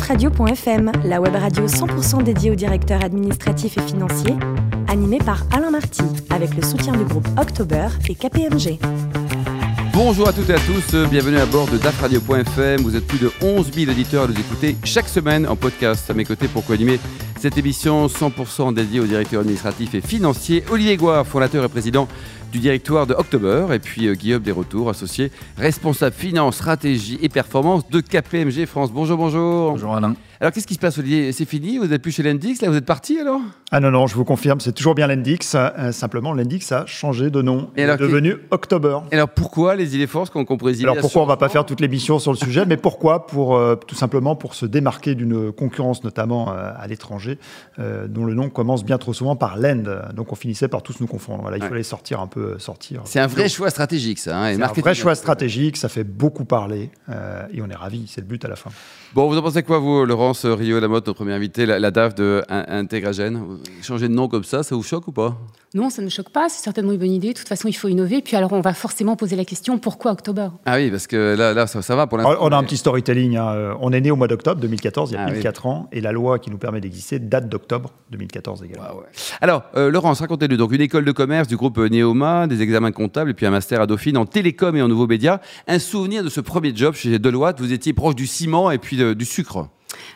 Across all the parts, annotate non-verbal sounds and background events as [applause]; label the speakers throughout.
Speaker 1: dafradio.fm, la web radio 100% dédiée aux directeurs administratifs et financiers, animée par Alain Marty, avec le soutien du groupe October et KPMG.
Speaker 2: Bonjour à toutes et à tous, bienvenue à bord de dafradio.fm. Vous êtes plus de 11 000 auditeurs à nous écouter chaque semaine en podcast. À mes côtés pour co-animer cette émission 100% dédiée aux directeurs administratifs et financiers, Olivier Goire, fondateur et président du directoire de October, et puis euh, Guillaume Desretours, associé responsable finance, stratégie et performance de KPMG France. Bonjour, bonjour.
Speaker 3: Bonjour Alain.
Speaker 2: Alors qu'est-ce qui se passe Olivier? C'est fini? Vous n'êtes plus chez Lendix Là? Vous êtes parti alors?
Speaker 3: Ah non, non, je vous confirme, c'est toujours bien Lendix. Euh, simplement, Lendix a changé de nom.
Speaker 2: Et alors,
Speaker 3: est devenu October.
Speaker 2: Et alors pourquoi les idées forces qu'on compris
Speaker 3: Alors pourquoi on va pas faire toute l'émission sur le sujet, mais pourquoi? Pour euh, tout simplement pour se démarquer d'une concurrence, notamment à l'étranger, dont le nom commence bien trop souvent par Lend. Donc on finissait par tous nous confondre. Voilà, il
Speaker 2: Ouais.
Speaker 3: fallait sortir un peu, sortir.
Speaker 2: C'est un vrai choix stratégique ça. hein,
Speaker 3: C'est un vrai choix stratégique, ça fait beaucoup parler euh, et on est ravis, c'est le but à la fin.
Speaker 2: Bon, vous en pensez quoi vous, Laurence Rio Lamotte, notre premier invité, la, la DAF de In- Intégragène? Changer de nom comme ça, ça vous choque ou pas?
Speaker 4: Non, ça ne me choque pas, c'est certainement une bonne idée. De toute façon, il faut innover. Puis alors, on va forcément poser la question pourquoi octobre?
Speaker 2: Ah oui, parce que là, là ça, ça va pour l'instant.
Speaker 3: On a un petit storytelling. hein. Euh, On est né au mois d'octobre 2014, il y a
Speaker 2: Ah
Speaker 3: pile
Speaker 2: oui.
Speaker 3: 4 ans, et la loi qui nous permet d'exister date d'octobre 2014 également.
Speaker 2: Ah ouais. Alors, euh, Laurence, racontez-nous. Donc, une école de commerce du groupe Neoma, des examens comptables et puis un master à Dauphine en télécom et en nouveaux médias. Un souvenir de ce premier job chez Deloitte. Vous étiez proche du ciment et puis du sucre.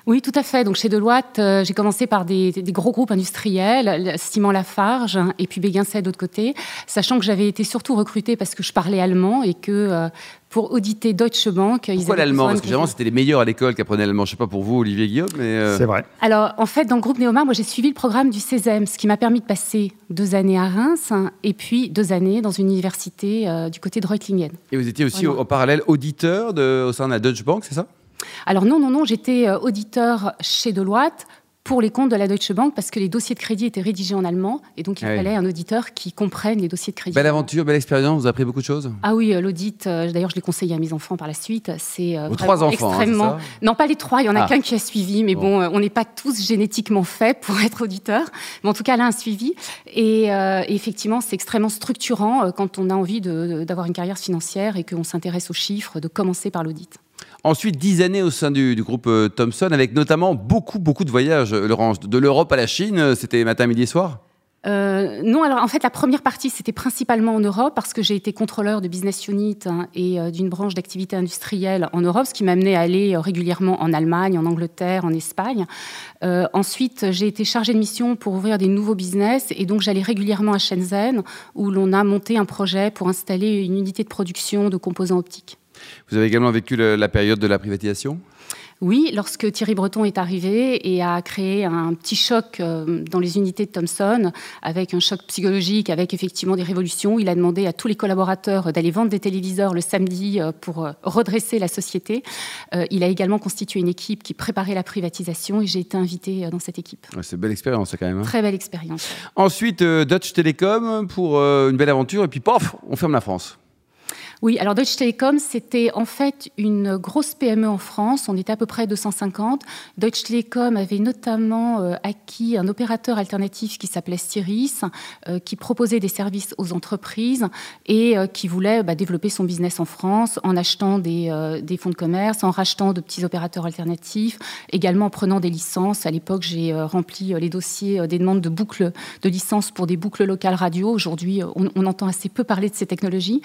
Speaker 4: Oui, tout à fait. Donc chez Deloitte, euh, j'ai commencé par des, des gros groupes industriels, Ciment Lafarge hein, et puis Béguincet d'autre côté, sachant que j'avais été surtout recrutée parce que je parlais allemand et que euh, pour auditer Deutsche Bank, ils
Speaker 2: Pourquoi
Speaker 4: avaient
Speaker 2: l'allemand? Parce
Speaker 4: de
Speaker 2: que généralement, c'était les meilleurs à l'école qui apprenaient l'allemand. Je sais pas pour vous, Olivier Guillaume, mais. euh,
Speaker 3: C'est vrai.
Speaker 4: Alors, en fait, dans le groupe Néomar, moi, j'ai suivi le programme du CESEM, ce qui m'a permis de passer deux années à Reims hein, et puis deux années dans une université euh, du côté de Reutlingen.
Speaker 2: Et vous étiez aussi au, au parallèle auditeur de, au sein de la Deutsche Bank, c'est ça?
Speaker 4: Alors non, non, non, j'étais euh, auditeur chez Deloitte pour les comptes de la Deutsche Bank parce que les dossiers de crédit étaient rédigés en allemand et donc il
Speaker 2: Ah oui.
Speaker 4: fallait un auditeur qui comprenne les dossiers de crédit.
Speaker 2: Belle aventure, belle expérience. Vous avez appris beaucoup de choses?
Speaker 4: Ah oui, euh, l'audit, euh, d'ailleurs je l'ai conseillé à mes enfants par la suite, c'est
Speaker 2: Vos trois enfants, hein,
Speaker 4: extrêmement...
Speaker 2: ça?
Speaker 4: Non, pas les trois, il y en a
Speaker 2: Ah.
Speaker 4: qu'un qui a suivi, mais
Speaker 2: Bon.
Speaker 4: bon, on n'est pas tous génétiquement faits pour être auditeur, mais en tout cas là, un suivi. Et, euh, effectivement, c'est extrêmement structurant quand on a envie d'avoir une carrière financière et qu'on s'intéresse aux chiffres, de commencer par l'audit.
Speaker 2: Ensuite, dix années au sein du, groupe euh, Thomson, avec notamment beaucoup, beaucoup de voyages, euh, Laurence. De l'Europe à la Chine, euh, c'était matin, midi soir?
Speaker 4: Non, alors en fait, la première partie, c'était principalement en Europe parce que j'ai été contrôleur de business unit hein, et d'une branche d'activité industrielle en Europe, ce qui m'a amené à aller régulièrement en Allemagne, en Angleterre, en Espagne. Ensuite, j'ai été chargée de mission pour ouvrir des nouveaux business et donc j'allais régulièrement à Shenzhen où l'on a monté un projet pour installer une unité de production de composants optiques.
Speaker 2: Vous avez également vécu le- la période de la privatisation?
Speaker 4: Oui, lorsque Thierry Breton est arrivé et a créé un petit choc euh, dans les unités de Thomson, avec un choc psychologique, avec effectivement des révolutions, il a demandé à tous les collaborateurs d'aller vendre des téléviseurs le samedi euh, pour euh, redresser la société. Il a également constitué une équipe qui préparait la privatisation et j'ai été invitée dans cette équipe.
Speaker 2: Ouais, C'est une belle expérience ça, quand même. hein.
Speaker 4: Très belle expérience.
Speaker 2: Ensuite, Dutch Telecom pour une belle aventure, et puis pof, on ferme la France.
Speaker 4: Oui, alors Deutsche Telekom, c'était en fait une grosse PME en France. On était à peu près 250. Deutsche Telekom avait notamment euh, acquis un opérateur alternatif qui s'appelait Styris, euh, qui proposait des services aux entreprises et euh, qui voulait bah, développer son business en France en achetant des, des fonds de commerce, en rachetant de petits opérateurs alternatifs, également en prenant des licences. À l'époque, j'ai rempli les dossiers des demandes de boucles de licences pour des boucles locales radio. Aujourd'hui, on, on entend assez peu parler de ces technologies.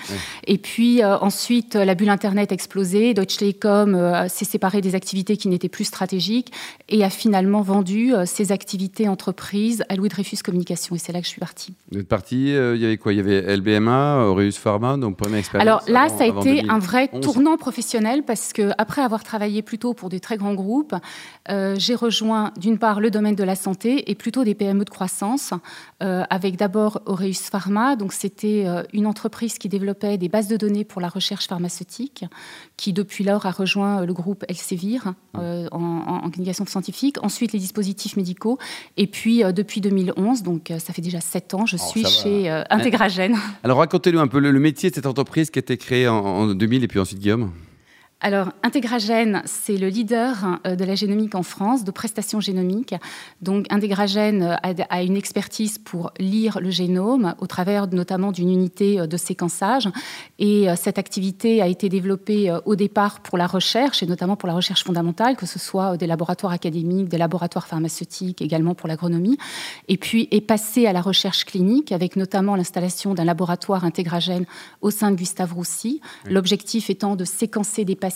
Speaker 4: Et puis euh, ensuite, euh, la bulle Internet a explosé. Deutsche Telekom euh, s'est séparé des activités qui n'étaient plus stratégiques et a finalement vendu euh, ses activités entreprises à Louis Dreyfus Communication. Et c'est là que je suis partie.
Speaker 2: Vous êtes parti, euh, il y avait quoi? Il y avait LBMA, Aureus Pharma, donc première expérience.
Speaker 4: Alors là,
Speaker 2: avant-
Speaker 4: ça a été un
Speaker 2: 2011.
Speaker 4: vrai tournant professionnel parce que après avoir travaillé plutôt pour des très grands groupes, j'ai rejoint d'une part le domaine de la santé et plutôt des PME de croissance, avec d'abord Aureus Pharma. Donc c'était une entreprise qui développait des bases de données pour la recherche pharmaceutique, qui depuis lors a rejoint le groupe Elsevier euh, en, en, en communication scientifique. Ensuite les dispositifs médicaux et puis euh, depuis 2011, donc euh, ça fait déjà sept ans, je
Speaker 2: Oh,
Speaker 4: suis chez euh, Integragène.
Speaker 2: Alors racontez-nous un peu le, le métier de cette entreprise qui a été créée en, en 2000 et puis ensuite Guillaume.
Speaker 4: Alors, Integragène, c'est le leader euh, de la génomique en France, de prestations génomiques. Donc, Integragène euh, a une expertise pour lire le génome au travers notamment d'une unité euh, de séquençage. Et cette activité a été développée au départ pour la recherche, et notamment pour la recherche fondamentale, que ce soit des laboratoires académiques, des laboratoires pharmaceutiques, également pour l'agronomie. Et puis est passée à la recherche clinique, avec notamment l'installation d'un laboratoire Integragène au sein de Gustave Roussy. L'objectif étant de séquencer des patients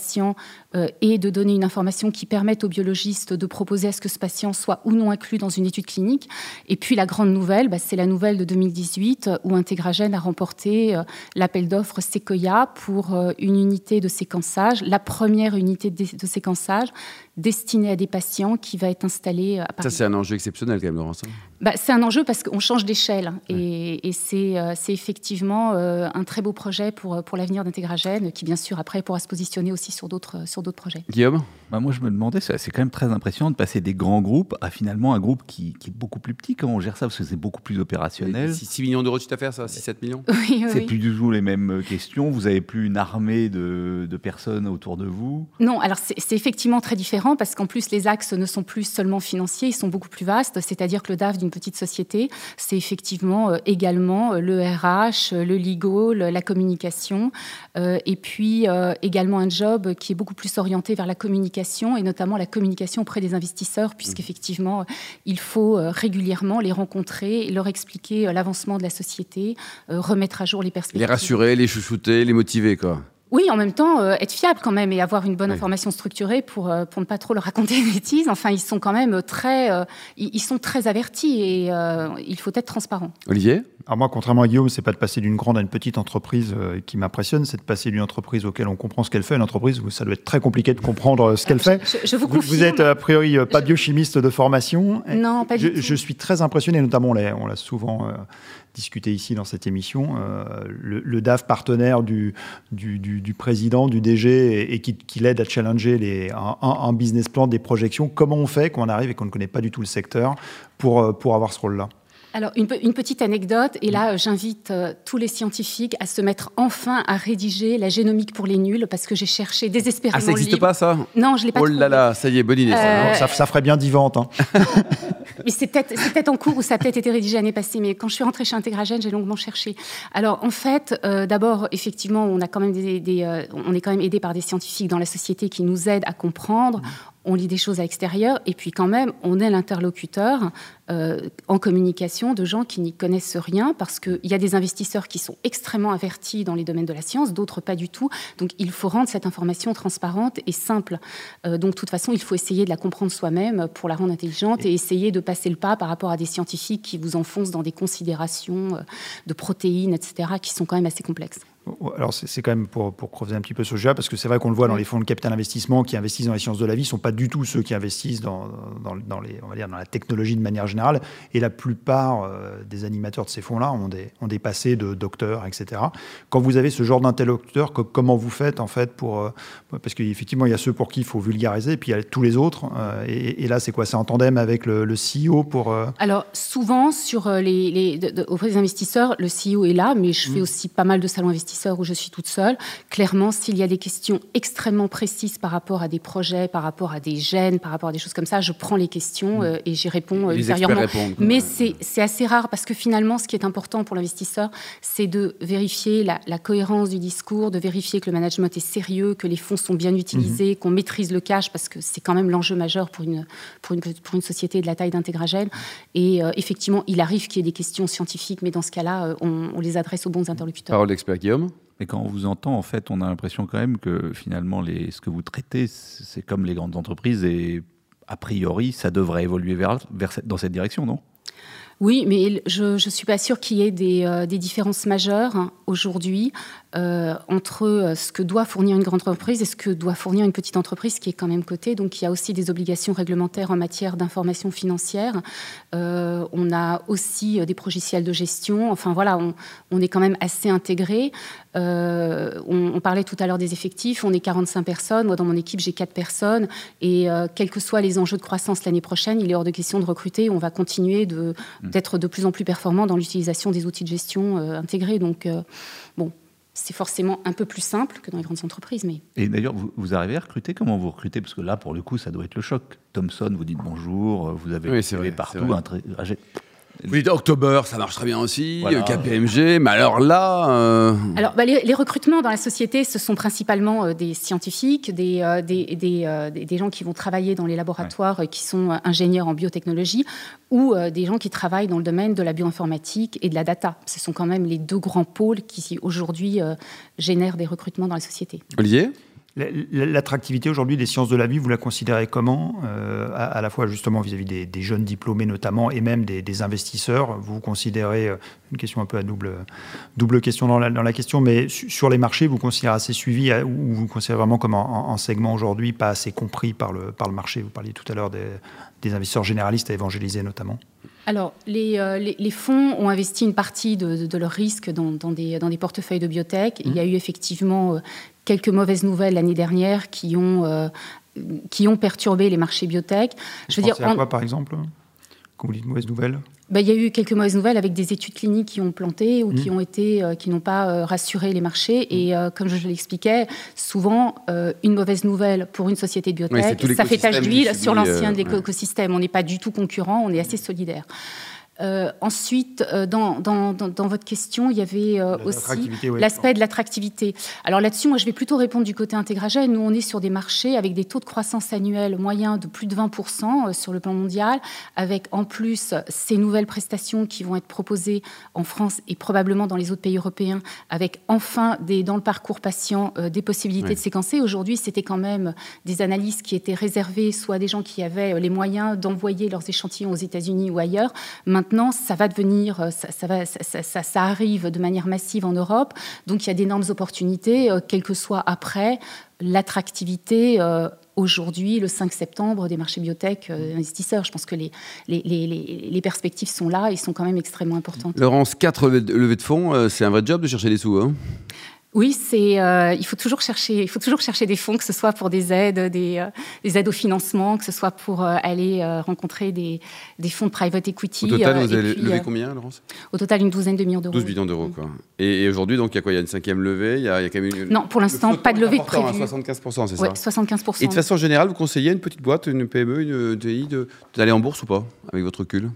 Speaker 4: euh, et de donner une information qui permette aux biologistes de proposer à ce que ce patient soit ou non inclus dans une étude clinique. Et puis la grande nouvelle, bah, c'est la nouvelle de 2018 où Integragène a remporté euh, l'appel d'offres Sequoia pour euh, une unité de séquençage, la première unité de séquençage destiné à des patients qui va être installé à
Speaker 2: Paris. Ça, c'est un enjeu exceptionnel quand même, Laurence.
Speaker 4: Bah, c'est un enjeu parce qu'on change d'échelle. Et, euh, c'est, effectivement euh, un très beau projet pour, pour l'avenir d'Intégragène, qui bien sûr après pourra se positionner aussi sur d'autres, sur d'autres projets.
Speaker 2: Guillaume?
Speaker 5: Bah, Moi, je me demandais, c'est quand même très impressionnant de passer des grands groupes à finalement un groupe qui, est beaucoup plus petit. Comment on gère ça? Parce que c'est beaucoup plus opérationnel.
Speaker 2: 6, millions d'euros de chiffre d'affaires, ça 6-7 millions?
Speaker 4: Oui,
Speaker 5: C'est plus du tout les mêmes questions. Vous n'avez plus une armée de, de personnes autour de vous?
Speaker 4: Non, alors c'est effectivement très différent parce qu'en plus, les axes ne sont plus seulement financiers, ils sont beaucoup plus vastes. C'est-à-dire que le DAF d'une petite société, c'est effectivement euh, également euh, le RH, euh, le legal, la communication, et puis également un job qui est beaucoup plus orienté vers la communication et notamment la communication auprès des investisseurs, mmh. puisqu'effectivement, il faut régulièrement les rencontrer, leur expliquer l'avancement de la société, remettre à jour les perspectives.
Speaker 2: Les rassurer, les chouchouter, les motiver, quoi.
Speaker 4: Oui, en même temps, euh, être fiable quand même et avoir une bonne information structurée pour, euh, pour ne pas trop leur raconter des bêtises. Enfin, ils sont quand même très, euh, ils sont très avertis et il faut être transparent.
Speaker 2: Olivier?
Speaker 3: Alors moi, contrairement à Guillaume, c'est pas de passer d'une grande à une petite entreprise qui m'impressionne, c'est de passer d'une entreprise auquel on comprend ce qu'elle fait, une entreprise où ça doit être très compliqué de comprendre ce qu'elle fait.
Speaker 4: Je, vous, confirme.
Speaker 3: Vous êtes a priori pas biochimiste de formation.
Speaker 4: Non, pas
Speaker 3: du
Speaker 4: tout.
Speaker 3: Je suis très impressionné, notamment on l'a souvent discuté ici dans cette émission, euh, le, DAF partenaire du, président, du DG, et, qui, l'aide à challenger les, un, business plan, des projections. Comment on fait quand on arrive et qu'on ne connaît pas du tout le secteur pour, euh, pour avoir ce rôle-là?
Speaker 4: Alors, une, petite anecdote, et là, j'invite euh, tous les scientifiques à se mettre enfin à rédiger la génomique pour les nuls, parce que j'ai cherché désespérément. Ah,
Speaker 2: ça n'existe pas, ça?
Speaker 4: Non, je l'ai pas
Speaker 2: Oh là là, ça y est, bonne idée.
Speaker 3: Ça. ça. ferait bien 10 ventes. Hein. [laughs]
Speaker 4: mais c'est peut-être peut en cours ou ça a peut-être été rédigé l'année passée, mais quand je suis rentrée chez Integragène, j'ai longuement cherché. Alors, en fait, euh, d'abord, effectivement, on, a quand même des, euh, on est quand même aidé par des scientifiques dans la société qui nous aident à comprendre on lit des choses à l'extérieur, et puis quand même, on est l'interlocuteur euh, en communication de gens qui n'y connaissent rien, parce qu'il y a des investisseurs qui sont extrêmement avertis dans les domaines de la science, d'autres pas du tout. Donc il faut rendre cette information transparente et simple. Euh, donc de toute façon, il faut essayer de la comprendre soi-même pour la rendre intelligente et essayer de passer le pas par rapport à des scientifiques qui vous enfoncent dans des considérations euh, de protéines, etc., qui sont quand même assez complexes.
Speaker 3: Alors c'est quand même pour, pour creuser un petit peu ce sujet, parce que c'est vrai qu'on le voit dans les fonds de capital investissement qui investissent dans les sciences de la vie, ne sont pas du tout ceux qui investissent dans, dans, les, on va dire, dans la technologie de manière générale. Et la plupart euh, des animateurs de ces fonds-là ont des, ont des passés de docteurs, etc. Quand vous avez ce genre d'interlocuteur, comment vous faites en fait pour... Euh, parce qu'effectivement, il y a ceux pour qui il faut vulgariser, et puis il y a tous les autres. Euh, et, là, c'est quoi? C'est en tandem avec le, CEO pour...
Speaker 4: Alors souvent, sur les, les, auprès des investisseurs, le CEO est là, mais je fais mmh. aussi pas mal de salons investisseurs où je suis toute seule. Clairement, s'il y a des questions extrêmement précises par rapport à des projets, par rapport à des gènes, par rapport à des choses comme ça, je prends les questions mm. euh, et j'y réponds
Speaker 2: euh,
Speaker 4: ultérieurement. Mais c'est assez rare parce que finalement, ce qui est important pour l'investisseur, c'est de vérifier la, cohérence du discours, de vérifier que le management est sérieux, que les fonds sont bien utilisés, mm-hmm. qu'on maîtrise le cash parce que c'est quand même l'enjeu majeur pour une, pour, une, pour une société de la taille d'Intégragène. Et euh, effectivement, il arrive qu'il y ait des questions scientifiques, mais dans ce cas-là, on, on les adresse aux bons interlocuteurs.
Speaker 2: Parole d'expert Guillaume.
Speaker 5: Mais quand on vous entend, en fait, on a l'impression quand même que finalement, ce que vous traitez, c'est comme les grandes entreprises et a priori, ça devrait évoluer vers dans cette direction, non?
Speaker 4: Oui, mais je ne suis pas sûre qu'il y ait des, euh, différences majeures aujourd'hui euh, entre euh, ce que doit fournir une grande entreprise et ce que doit fournir une petite entreprise qui est quand même cotée. Donc il y a aussi des obligations réglementaires en matière d'information financière. On a aussi des progiciels de gestion. Enfin voilà, on, est quand même assez intégré. on, parlait tout à l'heure des effectifs. On est 45 personnes. Moi, dans mon équipe, j'ai 4 personnes. Et quels que soient les enjeux de croissance l'année prochaine, il est hors de question de recruter. On va continuer mmh. D'être de, plus en plus performant dans l'utilisation des outils de gestion intégrés. Donc bon, c'est forcément un peu plus simple que dans les grandes entreprises. Mais...
Speaker 5: Et d'ailleurs, vous, arrivez à recruter? Comment vous recrutez? Parce que là, pour le coup, ça doit être le choc. Thomson, vous dites bonjour, vous avez
Speaker 2: oui, vrai,
Speaker 5: partout un
Speaker 2: vous dites October, ça marche très bien aussi, KPMG, mais alors là. Euh,
Speaker 4: alors, bah, les, recrutements dans la société, ce sont principalement euh, des scientifiques, des, euh, des, des, gens qui vont travailler dans les laboratoires, qui sont ingénieurs en biotechnologie, ou des gens qui travaillent dans le domaine de la bioinformatique et de la data. Ce sont quand même les deux grands pôles qui, aujourd'hui, génèrent des recrutements dans la société.
Speaker 2: Olivier?
Speaker 3: L'attractivité aujourd'hui des sciences de la vie, vous la considérez comment euh, à, la fois justement vis-à-vis des, jeunes diplômés notamment et même des, investisseurs Vous considérez, euh, une question un peu à double, double question dans la, question, mais sur les marchés, vous considérez assez suivi ou vous considérez vraiment comme un, segment aujourd'hui pas assez compris par le, par le marché? Vous parliez tout à l'heure des, des investisseurs généralistes à évangéliser notamment
Speaker 4: alors, les, les, fonds ont investi une partie de, de leurs risques dans, dans, des, dans, des, portefeuilles de biotech. Il y a eu effectivement quelques mauvaises nouvelles l'année dernière qui ont, euh, qui ont perturbé les marchés biotech.
Speaker 3: Je veux dire, à quoi, par exemple Quand vous dites mauvaises nouvelles?
Speaker 4: Ben, il y a eu quelques mauvaises nouvelles avec des études cliniques qui ont planté ou qui mmh. ont été, euh, qui n'ont pas euh, rassuré les marchés. Et comme je l'expliquais, souvent une mauvaise nouvelle pour une société de biotech, ça fait tache d'huile sur l'ancien écosystème. On n'est pas du tout concurrent, on est assez solidaire. Euh, ensuite, euh, dans, dans, dans, votre question, il y avait euh, aussi l'aspect de l'attractivité. Alors là-dessus, moi, je vais plutôt répondre du côté intégragé. Nous, on est sur des marchés avec des taux de croissance annuels moyens de plus de 20% sur le plan mondial, avec en plus ces nouvelles prestations qui vont être proposées en France et probablement dans les autres pays européens, avec enfin des, dans le parcours patient des possibilités de séquencer. Aujourd'hui, c'était quand même des analyses qui étaient réservées soit à des gens qui avaient les moyens d'envoyer leurs échantillons aux États-Unis ou ailleurs. Maintenant, Maintenant, ça va devenir, euh, ça, va, ça, arrive de manière massive en Europe. Donc, il y a d'énormes opportunités, euh, quel que soit après l'attractivité. Euh, aujourd'hui, le 5 septembre, des marchés biotech investisseurs. Je pense que les, les, les, perspectives sont là et sont quand même extrêmement importantes.
Speaker 2: Laurence, 4 levées de fonds, c'est un vrai job de chercher des sous. Hein?
Speaker 4: Oui, c'est euh, il faut toujours chercher il faut toujours chercher des fonds que ce soit pour des aides des, euh, des aides au financement que ce soit pour euh, aller rencontrer des, des, fonds de private equity.
Speaker 2: Au total, vous avez levé combien, Laurence?
Speaker 4: Au total, une douzaine de millions d'euros.
Speaker 2: 12 millions d'euros, quoi. Et, aujourd'hui, donc il y a quoi? Il y a une cinquième levée? Il y a, y a quand même une...
Speaker 4: Non, pour l'instant, pas de levée de prévue.
Speaker 2: 75%, c'est
Speaker 4: ça? 75%.
Speaker 2: Et de façon générale, vous conseillez une petite boîte, une PME, une TI, d'aller en bourse ou pas, avec votre recul?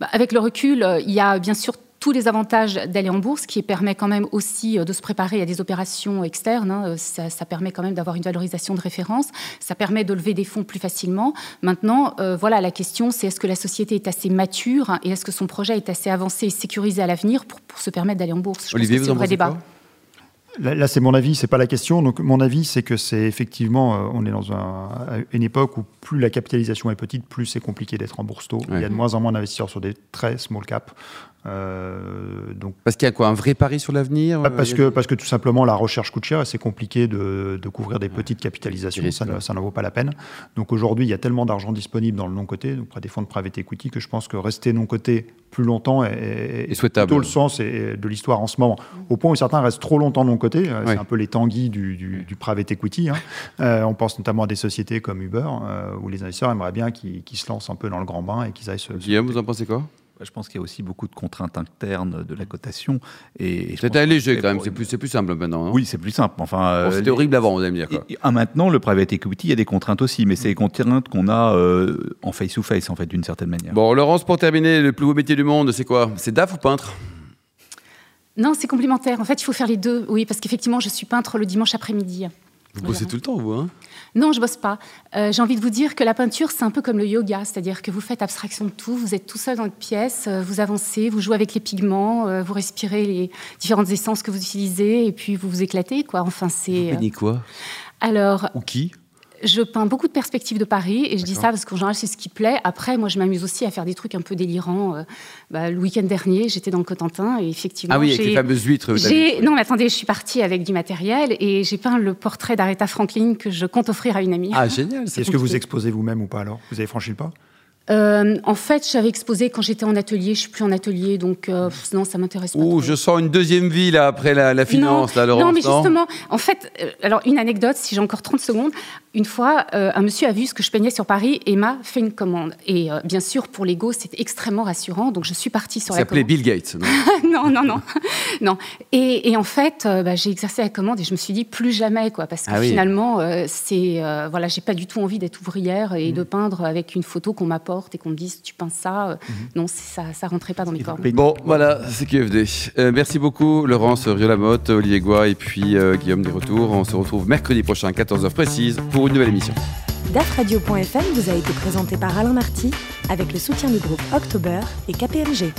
Speaker 4: Bah, Avec le recul, il y a bien sûr tous les avantages d'aller en bourse, qui permet quand même aussi euh, de se préparer à des opérations externes. Hein. Ça, permet quand même d'avoir une valorisation de référence. Ça permet de lever des fonds plus facilement. Maintenant, euh, voilà, la question, c'est est-ce que la société est assez mature et est-ce que son projet est assez avancé et sécurisé à l'avenir pour, se permettre d'aller en bourse?
Speaker 2: Je Olivier, vous en vrai débat.
Speaker 3: Là, c'est mon avis, c'est pas la question. Donc, mon avis, c'est que c'est effectivement, euh, on est dans une époque où plus la capitalisation est petite, plus c'est compliqué d'être en bourse tôt. Il y a de moins en moins d'investisseurs sur des très small cap.
Speaker 2: Euh, donc, parce qu'il y a quoi Un vrai pari sur l'avenir
Speaker 3: bah, parce, que, parce que tout simplement la recherche coûte cher et c'est compliqué de, de, couvrir des petites capitalisations, ça, ça n'en vaut pas la peine. Donc aujourd'hui, il y a tellement d'argent disponible dans le non-côté, près des fonds de private equity, que je pense que rester non-côté plus longtemps est,
Speaker 2: est souhaitable.
Speaker 3: plutôt le sens de l'histoire en ce moment. Au point où certains restent trop longtemps non-côté, euh, c'est un peu les tanguis du, du, private equity. Hein. Euh, on pense notamment à des sociétés comme Uber, où les investisseurs aimeraient bien qu'ils se lancent un peu dans le grand bain et qu'ils aillent se...
Speaker 2: Guillaume, vous en pensez quoi?
Speaker 5: Bah, je pense qu'il y a aussi beaucoup de contraintes internes de la cotation. Et,
Speaker 2: c'est allégé quand même, c'est plus, plus simple maintenant.
Speaker 5: Hein. oui, c'est plus simple. Enfin,
Speaker 2: euh, c'était horrible avant, vous allez me dire. Quoi.
Speaker 5: Maintenant, le private equity, il y a des contraintes aussi, mais c'est les contraintes qu'on a euh, en face-to-face, en fait, d'une certaine manière.
Speaker 2: Bon, Laurence, pour terminer, le plus beau métier du monde, c'est quoi? C'est DAF ou peintre?
Speaker 4: Non, c'est complémentaire. En fait, il faut faire les deux, oui, parce qu'effectivement, je suis peintre le dimanche après-midi.
Speaker 2: Vous bossez tout le temps, vous hein?
Speaker 4: Non, je bosse pas. Euh, j'ai envie de vous dire que la peinture, c'est un peu comme le yoga, c'est-à-dire que vous faites abstraction de tout, vous êtes tout seul dans votre pièce, euh, vous avancez, vous jouez avec les pigments, euh, vous respirez les différentes essences que vous utilisez, et puis vous vous éclatez, quoi. Enfin, c'est.
Speaker 2: Vous quoi?
Speaker 4: Alors.
Speaker 2: Ou qui?
Speaker 4: Je peins beaucoup de perspectives de Paris et je dis ça parce qu'en général c'est ce qui plaît. Après, moi je m'amuse aussi à faire des trucs un peu délirants. Euh, bah, le week-end dernier, j'étais dans le Cotentin et effectivement.
Speaker 2: Ah oui, avec les fameuses huîtres.
Speaker 4: Non, mais attendez, je suis partie avec du matériel et j'ai peint le portrait d'Aretha Franklin que je compte offrir à une amie.
Speaker 2: Ah génial
Speaker 3: Est-ce que vous exposez vous-même ou pas alors? Vous avez franchi le pas?
Speaker 4: Euh, en fait, j'avais exposé quand j'étais en atelier. Je suis plus en atelier, donc euh, non, ça m'intéresse pas.
Speaker 2: Ouh, je sens une deuxième vie là après la, finance,
Speaker 4: non,
Speaker 2: là, Laurence.
Speaker 4: Non, mais justement, en fait, euh, alors une anecdote, si j'ai encore 30 secondes. Une fois, un monsieur a vu ce que je peignais sur Paris et m'a fait une commande. Et bien sûr, pour l'ego, c'était extrêmement rassurant. Donc je suis partie sur
Speaker 2: la
Speaker 4: commande.
Speaker 2: s'appelait Bill Gates,
Speaker 4: non [laughs] Non, non, non, [laughs] non. Et, en fait, bah, j'ai exercé la commande et je me suis dit plus jamais, quoi, parce que ah finalement, c'est voilà, j'ai pas du tout envie d'être ouvrière et de mmh. peindre avec une photo qu'on m'apporte et qu'on me dise tu peins ça. Euh, mhm. Non, ça, ça rentrait pas dans mes cordes.
Speaker 2: Bon, voilà, c'est QFD. Euh, merci beaucoup, Laurence Riolamotte, Olivier Goua et puis euh, Guillaume Desretours. On se retrouve mercredi prochain, 14h précise, pour une nouvelle émission.
Speaker 1: DAFradio.fm vous a été présenté par Alain Marty avec le soutien du groupe October et KPMG.